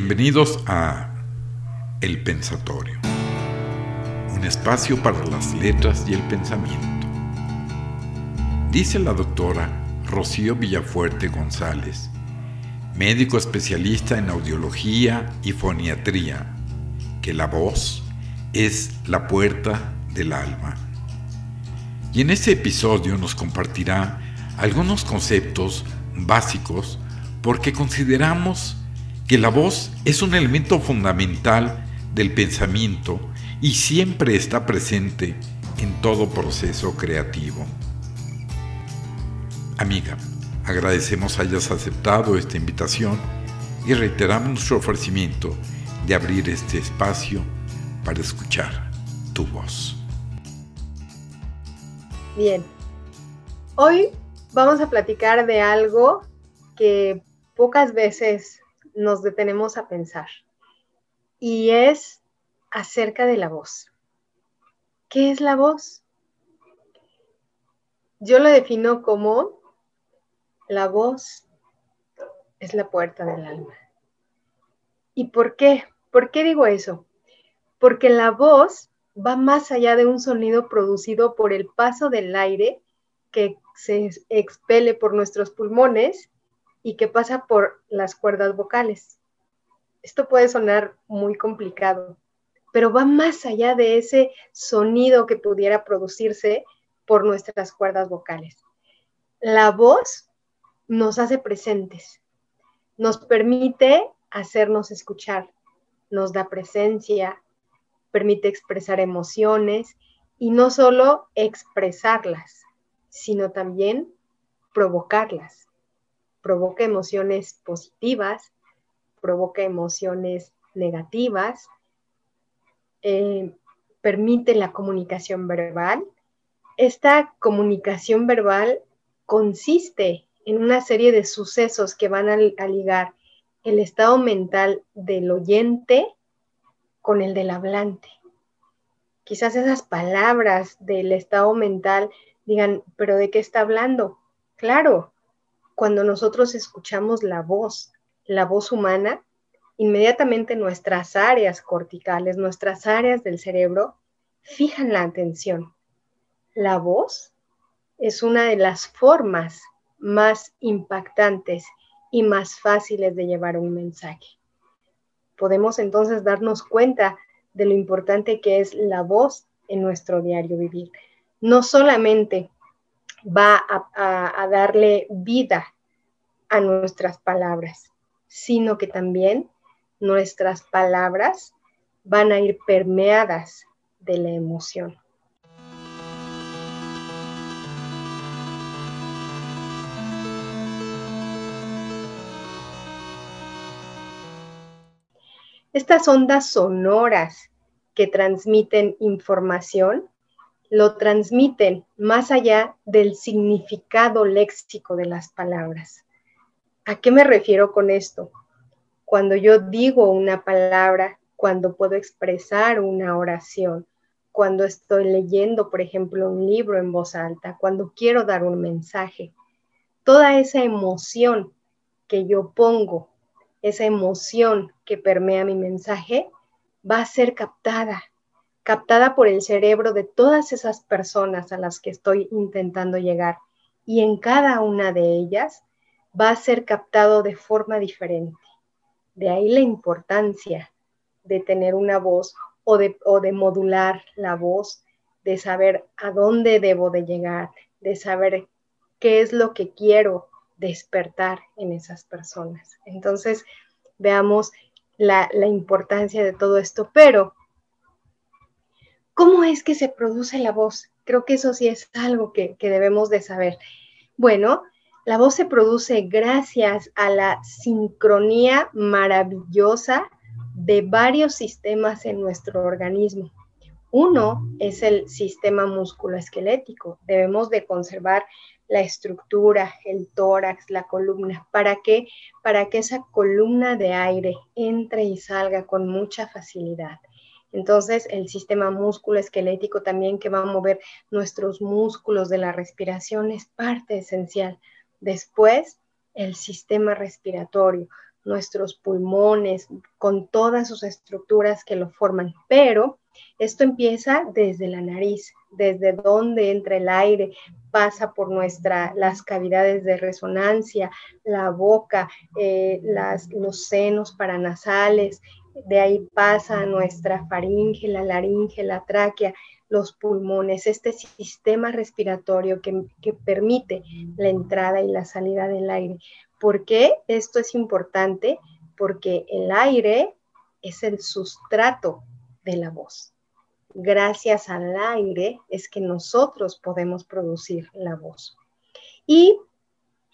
Bienvenidos a El Pensatorio, un espacio para las letras y el pensamiento. Dice la doctora Rocío Villafuerte González, médico especialista en audiología y foniatría, que la voz es la puerta del alma. Y en este episodio nos compartirá algunos conceptos básicos porque consideramos que la voz es un elemento fundamental del pensamiento y siempre está presente en todo proceso creativo. Amiga, agradecemos hayas aceptado esta invitación y reiteramos nuestro ofrecimiento de abrir este espacio para escuchar tu voz. Bien, hoy vamos a platicar de algo que pocas veces nos detenemos a pensar y es acerca de la voz. ¿Qué es la voz? Yo lo defino como la voz es la puerta del alma. ¿Y por qué? ¿Por qué digo eso? Porque la voz va más allá de un sonido producido por el paso del aire que se expele por nuestros pulmones y que pasa por las cuerdas vocales. Esto puede sonar muy complicado, pero va más allá de ese sonido que pudiera producirse por nuestras cuerdas vocales. La voz nos hace presentes, nos permite hacernos escuchar, nos da presencia, permite expresar emociones y no solo expresarlas, sino también provocarlas provoca emociones positivas, provoca emociones negativas, eh, permite la comunicación verbal. Esta comunicación verbal consiste en una serie de sucesos que van a, a ligar el estado mental del oyente con el del hablante. Quizás esas palabras del estado mental digan, pero ¿de qué está hablando? Claro, cuando nosotros escuchamos la voz, la voz humana, inmediatamente nuestras áreas corticales, nuestras áreas del cerebro, fijan la atención. La voz es una de las formas más impactantes y más fáciles de llevar un mensaje. Podemos entonces darnos cuenta de lo importante que es la voz en nuestro diario vivir. No solamente va a, darle vida a nuestras palabras, sino que también nuestras palabras van a ir permeadas de la emoción. Estas ondas sonoras que transmiten información lo transmiten más allá del significado léxico de las palabras. ¿A qué me refiero con esto? Cuando yo digo una palabra, cuando puedo expresar una oración, cuando estoy leyendo, por ejemplo, un libro en voz alta, cuando quiero dar un mensaje, toda esa emoción que yo pongo, esa emoción que permea mi mensaje, va a ser captada captada por el cerebro de todas esas personas a las que estoy intentando llegar. Y en cada una de ellas va a ser captado de forma diferente. De ahí la importancia de tener una voz o de, o de modular la voz, de saber a dónde debo de llegar, de saber qué es lo que quiero despertar en esas personas. Entonces, veamos la, la importancia de todo esto, pero ¿Cómo es que se produce la voz? Creo que eso sí es algo que, debemos de saber. Bueno, la voz se produce gracias a la sincronía maravillosa de varios sistemas en nuestro organismo. Uno es el sistema musculoesquelético. Debemos de conservar la estructura, el tórax, la columna. ¿Para qué? Para que esa columna de aire entre y salga con mucha facilidad. Entonces, el sistema músculo esquelético también que va a mover nuestros músculos de la respiración es parte esencial. Después, el sistema respiratorio, nuestros pulmones, con todas sus estructuras que lo forman, pero esto empieza desde la nariz, desde donde entra el aire, pasa por nuestra, las cavidades de resonancia, la boca, eh, las, los senos paranasales, de ahí pasa a nuestra faringe, la laringe, la tráquea, los pulmones, este sistema respiratorio que, que, permite la entrada y la salida del aire. ¿Por qué esto es importante? Porque el aire es el sustrato de la voz. Gracias al aire es que nosotros podemos producir la voz. Y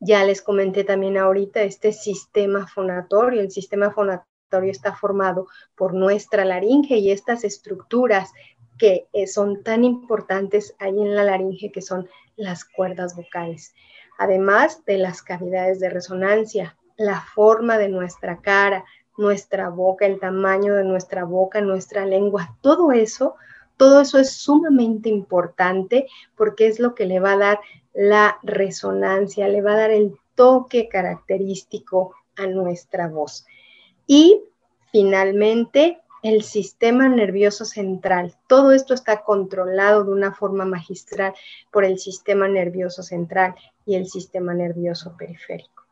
ya les comenté también ahorita este sistema fonatorio. El sistema fonatorio está formado por nuestra laringe y estas estructuras que eh, son tan importantes ahí en la laringe, que son las cuerdas vocales. Además de las cavidades de resonancia, la forma de nuestra cara, nuestra boca, el tamaño de nuestra boca, nuestra lengua, todo eso, todo eso es sumamente importante porque es lo que le va a dar la resonancia, le va a dar el toque característico a nuestra voz. Y finalmente, el sistema nervioso central. Todo esto está controlado de una forma magistral por el sistema nervioso central y el sistema nervioso periférico.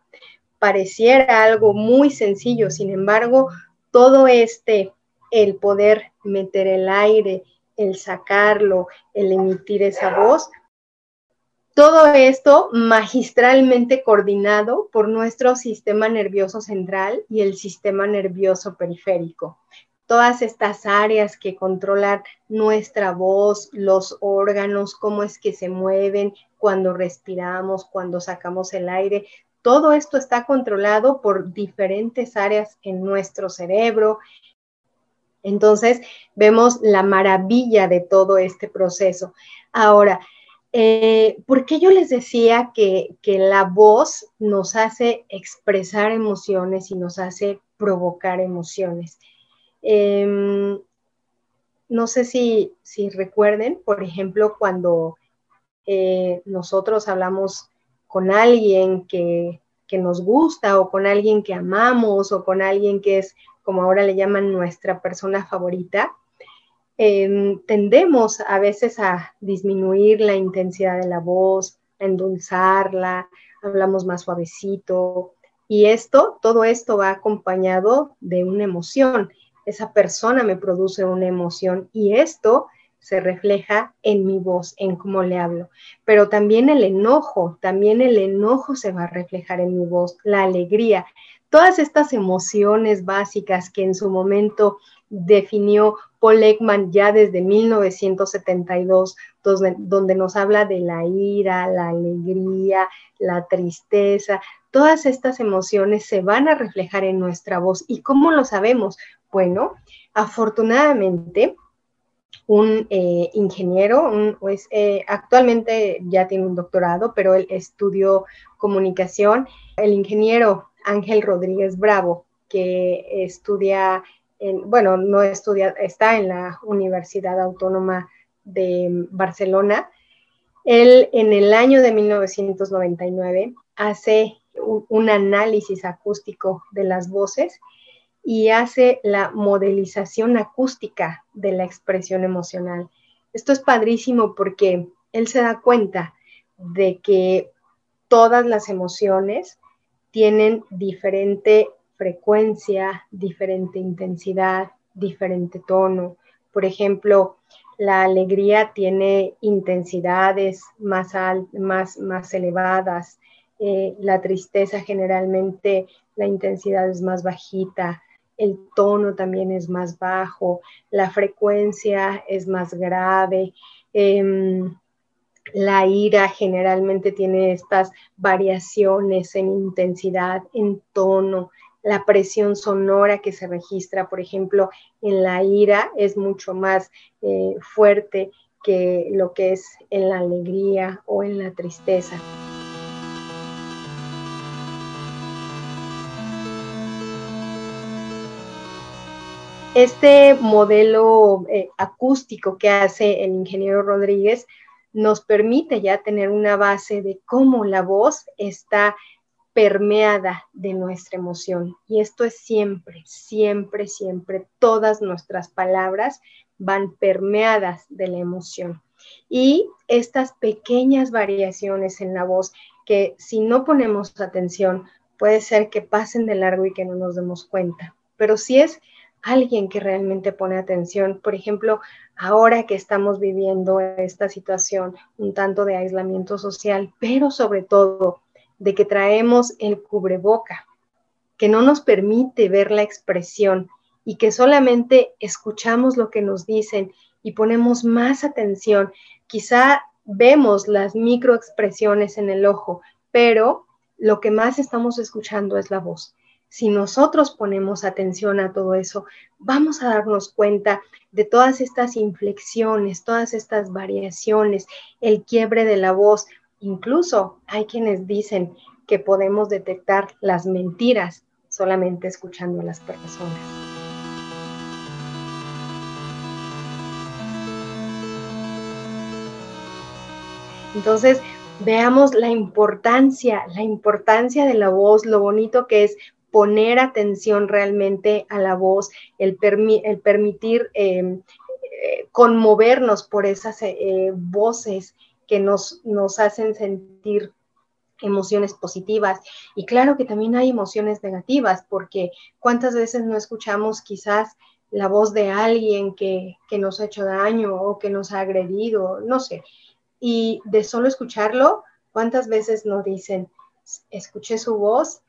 Pareciera algo muy sencillo, sin embargo, todo este, el poder meter el aire, el sacarlo, el emitir esa voz, todo esto magistralmente coordinado por nuestro sistema nervioso central y el sistema nervioso periférico todas estas áreas que controlan nuestra voz, los órganos, cómo es que se mueven cuando respiramos, cuando sacamos el aire. Todo esto está controlado por diferentes áreas en nuestro cerebro. Entonces, vemos la maravilla de todo este proceso. Ahora, eh, ¿por qué yo les decía que, que la voz nos hace expresar emociones y nos hace provocar emociones? Em, no sé si, recuerden, por ejemplo, cuando eh, nosotros hablamos con alguien que, nos gusta o con alguien que amamos o con alguien que es, como ahora le llaman, nuestra persona favorita, em, tendemos a veces a disminuir la intensidad de la voz, a endulzarla, hablamos más suavecito. Y esto, todo esto va acompañado de una emoción esa persona me produce una emoción y esto se refleja en mi voz, en cómo le hablo. Pero también el enojo, también el enojo se va a reflejar en mi voz, la alegría, todas estas emociones básicas que en su momento definió Paul Ekman ya desde 1972, donde, donde, nos habla de la ira, la alegría, la tristeza, todas estas emociones se van a reflejar en nuestra voz. ¿Y cómo lo sabemos? Bueno, afortunadamente, un eh, ingeniero, pues, eh, actualmente ya tiene un doctorado, pero él estudió comunicación, el ingeniero Ángel Rodríguez Bravo, que estudia, bueno, no estudia, está en la Universidad Autónoma de Barcelona. Él en el año de 1999 hace un análisis acústico de las voces y hace la modelización acústica de la expresión emocional. Esto es padrísimo porque él se da cuenta de que todas las emociones tienen diferente frecuencia, diferente intensidad, diferente tono. Por ejemplo, la alegría tiene intensidades más, más, elevadas, eh, la tristeza generalmente la intensidad es más bajita, el tono también es más bajo, la frecuencia es más grave. Em, la ira generalmente tiene estas variaciones en intensidad, en tono. La presión sonora que se registra, por ejemplo, en la ira es mucho más eh, fuerte que lo que es en la alegría o en la tristeza. Este modelo eh, acústico que hace el ingeniero Rodríguez nos permite ya tener una base de cómo la voz está permeada de nuestra emoción. Y esto es siempre, siempre, siempre, todas nuestras palabras van permeadas de la emoción. Y estas pequeñas variaciones en la voz que si no ponemos atención, puede ser que pasen de largo y que no nos demos cuenta. Pero si es alguien que realmente pone atención, por ejemplo, ahora que estamos viviendo esta situación un tanto de aislamiento social, pero sobre todo de que traemos el cubreboca, que no nos permite ver la expresión y que solamente escuchamos lo que nos dicen y ponemos más atención, quizá vemos las microexpresiones en el ojo, pero lo que más estamos escuchando es la voz. Si nosotros ponemos atención a todo eso, vamos a darnos cuenta de todas estas inflexiones, todas estas variaciones, el quiebre de la voz. Incluso hay quienes dicen que podemos detectar las mentiras solamente escuchando a las personas. Entonces, veamos la importancia, la importancia de la voz, lo bonito que es poner atención realmente a la voz, el, permitir em, eh, conmovernos por esas eh, voces que nos, nos hacen sentir emociones positivas. Y claro que también hay emociones negativas, porque cuántas veces no escuchamos quizás la voz de alguien que, que, nos ha hecho daño o que nos ha agredido, no sé. Y de solo escucharlo, cuántas veces nos dicen, escuché su voz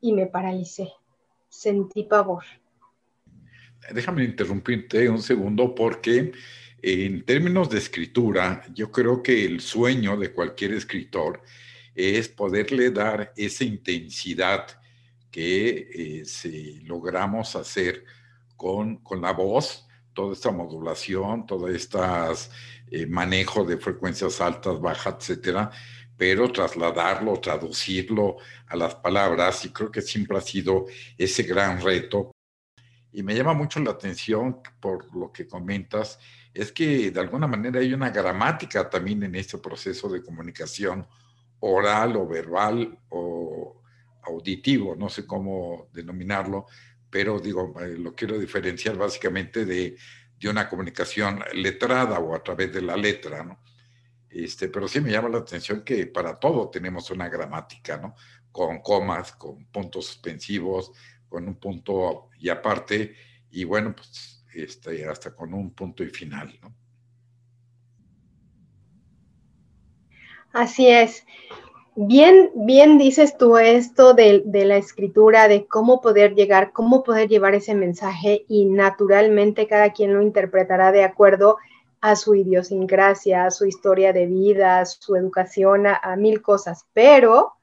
y me paralicé. Sentí pavor. Déjame interrumpirte un segundo porque en términos de escritura, yo creo que el sueño de cualquier escritor es poderle dar esa intensidad que eh, logramos hacer con, con, la voz, toda esta modulación, todo este manejo de frecuencias altas, bajas, etcétera, pero trasladarlo, traducirlo a las palabras, y creo que siempre ha sido ese gran reto. Y me llama mucho la atención por lo que comentas, es que de alguna manera hay una gramática también en este proceso de comunicación oral o verbal o auditivo, no sé cómo denominarlo, pero digo, eh, lo quiero diferenciar básicamente de, de una comunicación letrada o a través de la letra, ¿no? Este, pero sí me llama la atención que para todo tenemos una gramática, ¿no? Con comas, con puntos suspensivos, con un punto y aparte, y bueno, pues este, hasta con un punto y final, ¿no? Así es. Bien, bien dices tú esto de, de, la escritura, de cómo poder llegar, cómo poder llevar ese mensaje y naturalmente cada quien lo interpretará de acuerdo a su idiosincrasia, a su historia de vida, a su educación, a, mil cosas, pero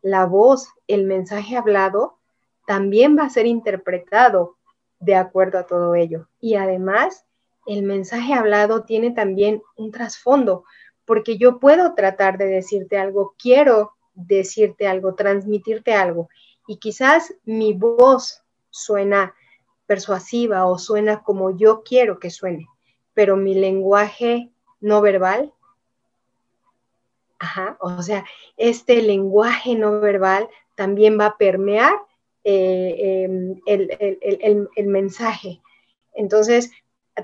la voz, el mensaje hablado, también va a ser interpretado de acuerdo a todo ello. Y además, el mensaje hablado tiene también un trasfondo, porque yo puedo tratar de decirte algo, quiero decirte algo, transmitirte algo, y quizás mi voz suena persuasiva o suena como yo quiero que suene, pero mi lenguaje no verbal, o sea, este lenguaje no verbal también va a permear eh, em, el, mensaje. Entonces,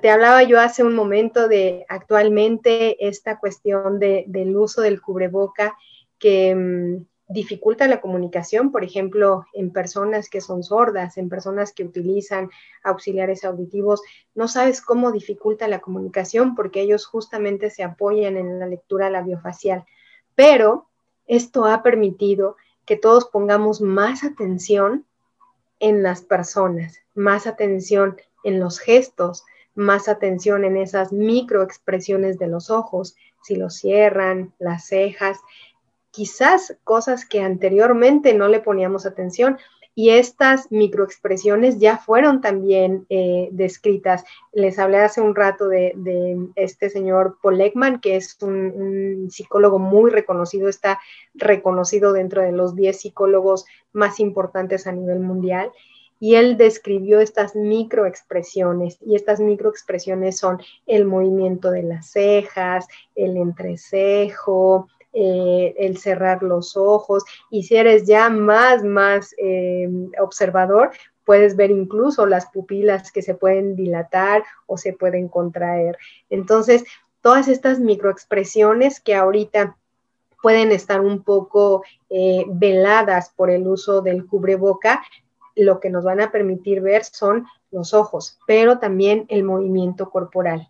te hablaba yo hace un momento de actualmente esta cuestión del uso del cubreboca que em, dificulta la comunicación, por ejemplo, en personas que son sordas, en personas que utilizan auxiliares auditivos, no sabes cómo dificulta la comunicación porque ellos justamente se apoyan en la lectura labiofacial. Pero esto ha permitido que todos pongamos más atención en las personas, más atención en los gestos, más atención en esas microexpresiones de los ojos, si los cierran, las cejas, quizás cosas que anteriormente no le poníamos atención. Y estas microexpresiones ya fueron también eh, descritas. Les hablé hace un rato de, este señor Paul Ekman, que es un, psicólogo muy reconocido, está reconocido dentro de los 10 psicólogos más importantes a nivel mundial y él describió estas microexpresiones y estas microexpresiones son el movimiento de las cejas, el entrecejo, eh, el cerrar los ojos y si eres ya más, más eh, observador, puedes ver incluso las pupilas que se pueden dilatar o se pueden contraer. Entonces, todas estas microexpresiones que ahorita pueden estar un poco eh, veladas por el uso del cubreboca, lo que nos van a permitir ver son los ojos, pero también el movimiento corporal.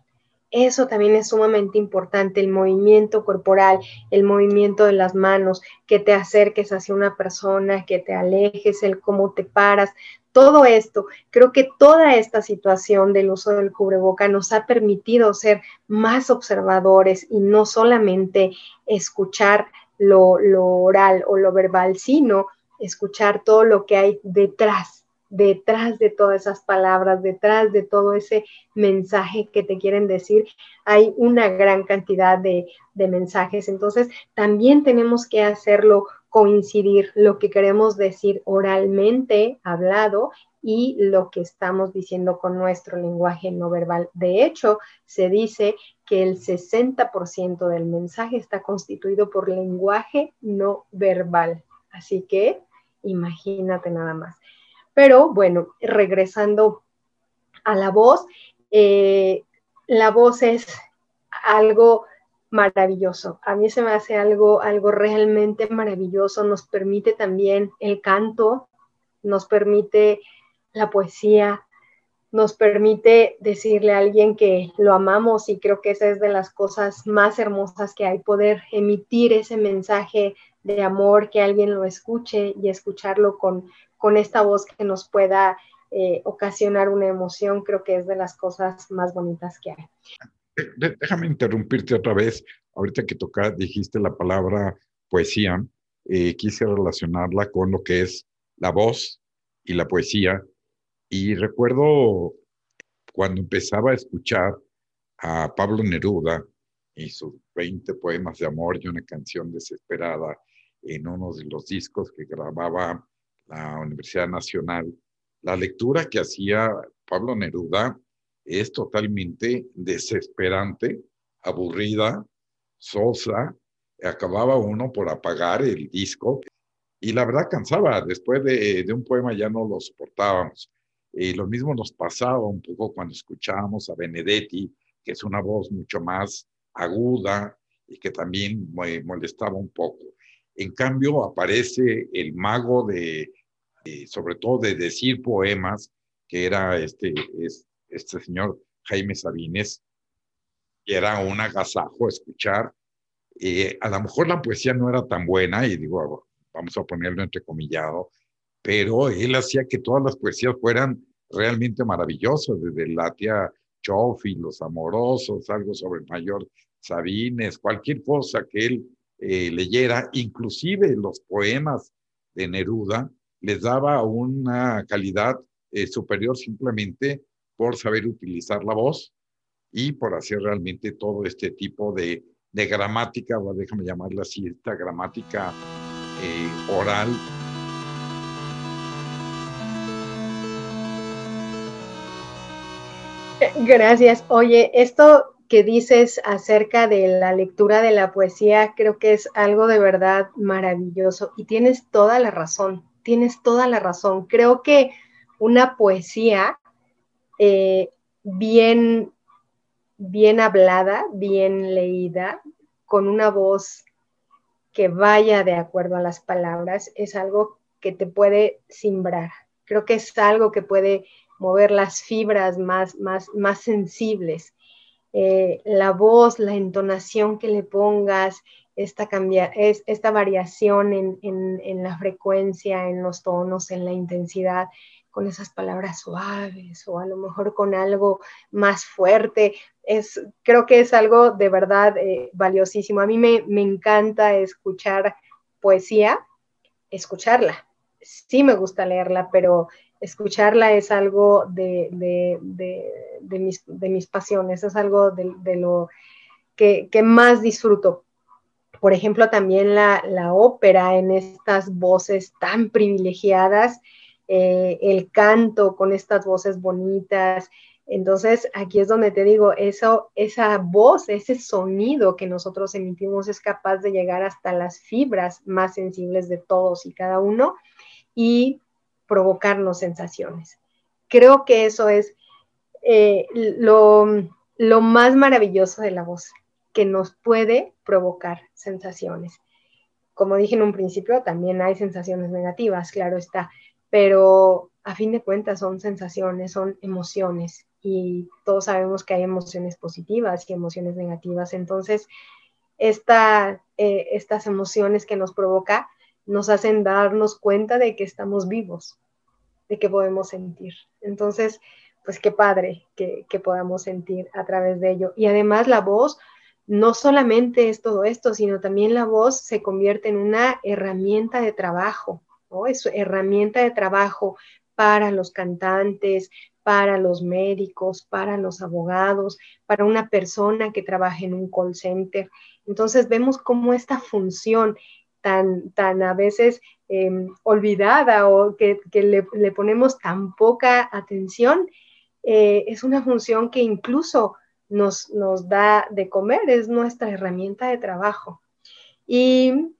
Eso también es sumamente importante, el movimiento corporal, el movimiento de las manos, que te acerques hacia una persona, que te alejes, el cómo te paras. Todo esto, creo que toda esta situación del uso del cubreboca nos ha permitido ser más observadores y no solamente escuchar lo, lo oral o lo verbal, sino escuchar todo lo que hay detrás detrás de todas esas palabras, detrás de todo ese mensaje que te quieren decir, hay una gran cantidad de, mensajes. Entonces, también tenemos que hacerlo coincidir lo que queremos decir oralmente, hablado, y lo que estamos diciendo con nuestro lenguaje no verbal. De hecho, se dice que el 60% del mensaje está constituido por lenguaje no verbal. Así que imagínate nada más. Pero bueno, regresando a la voz, eh, la voz es algo maravilloso. A mí se me hace algo, algo realmente maravilloso. Nos permite también el canto, nos permite la poesía, nos permite decirle a alguien que lo amamos y creo que esa es de las cosas más hermosas que hay, poder emitir ese mensaje de amor, que alguien lo escuche y escucharlo con, con esta voz que nos pueda eh, ocasionar una emoción, creo que es de las cosas más bonitas que hay. Déjame interrumpirte otra vez. Ahorita que toca, dijiste la palabra poesía, eh, quise relacionarla con lo que es la voz y la poesía. Y recuerdo cuando empezaba a escuchar a Pablo Neruda y sus 20 poemas de amor y una canción desesperada en uno de los discos que grababa la Universidad Nacional, la lectura que hacía Pablo Neruda es totalmente desesperante, aburrida, sosa, acababa uno por apagar el disco y la verdad cansaba, después de, un poema ya no lo soportábamos. Y lo mismo nos pasaba un poco cuando escuchábamos a Benedetti, que es una voz mucho más aguda y que también me molestaba un poco. En cambio, aparece el mago de, sobre todo de decir poemas, que era este, este señor Jaime Sabines, que era un agasajo escuchar. Eh, a lo mejor la poesía no era tan buena, y digo, vamos a ponerlo entrecomillado, pero él hacía que todas las poesías fueran realmente maravillosas, desde la tía Chofi, Los Amorosos, algo sobre el mayor Sabines, cualquier cosa que él eh, leyera, inclusive los poemas de Neruda, les daba una calidad eh, superior simplemente por saber utilizar la voz y por hacer realmente todo este tipo de, gramática, déjame llamarla así, esta gramática eh, oral. Gracias. Oye, esto que dices acerca de la lectura de la poesía, creo que es algo de verdad maravilloso y tienes toda la razón tienes toda la razón. Creo que una poesía eh, bien, bien hablada, bien leída, con una voz que vaya de acuerdo a las palabras, es algo que te puede simbrar. Creo que es algo que puede mover las fibras más, más, más sensibles. Eh, la voz, la entonación que le pongas, esta, es, esta variación en, la frecuencia, en los tonos, en la intensidad, con esas palabras suaves o a lo mejor con algo más fuerte. Es, creo que es algo de verdad eh, valiosísimo. A mí me, encanta escuchar poesía, escucharla. Sí me gusta leerla, pero escucharla es algo de, mis, pasiones, es algo de, lo que, que, más disfruto por ejemplo, también la, ópera en estas voces tan privilegiadas, eh, el canto con estas voces bonitas, Entonces, aquí es donde te digo, eso, esa voz, ese sonido que nosotros emitimos es capaz de llegar hasta las fibras más sensibles de todos y cada uno y provocarnos sensaciones. Creo que eso es eh, lo, lo más maravilloso de la voz, que nos puede provocar sensaciones. Como dije en un principio, también hay sensaciones negativas, claro está, pero a fin de cuentas son sensaciones, son emociones y todos sabemos que hay emociones positivas y emociones negativas. Entonces, esta, eh, estas emociones que nos provoca nos hacen darnos cuenta de que estamos vivos, de que podemos sentir. Entonces, pues qué padre que, que podamos sentir a través de ello. Y además la voz no solamente es todo esto, sino también la voz se convierte en una herramienta de trabajo, ¿no? Es herramienta de trabajo para los cantantes, para los médicos, para los abogados, para una persona que trabaja en un call center. Entonces vemos cómo esta función tan, tan a veces em, olvidada o que, le, ponemos tan poca atención, eh, es una función que incluso nos, da de comer, es nuestra herramienta de trabajo. Y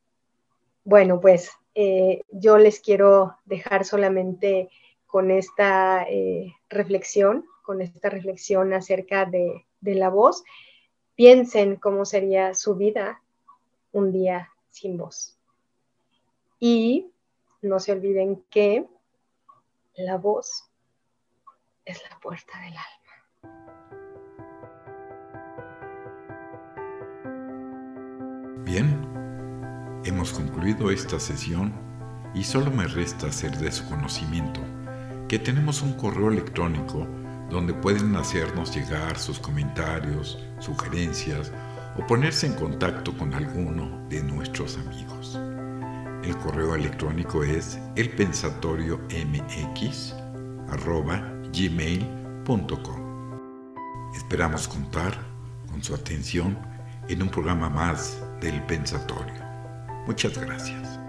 bueno, pues eh, yo les quiero dejar solamente con esta eh, reflexión, con esta reflexión acerca de, la voz, piensen cómo sería su vida un día sin voz. Y no se olviden que la voz es la puerta del alma. Bien, hemos concluido esta sesión y solo me resta hacer de su conocimiento que tenemos un correo electrónico donde pueden hacernos llegar sus comentarios, sugerencias o ponerse en contacto con alguno de nuestros amigos. El correo electrónico es elpensatoriomx.gmail.com Esperamos contar con su atención en un programa más del Pensatorio. Muchas gracias.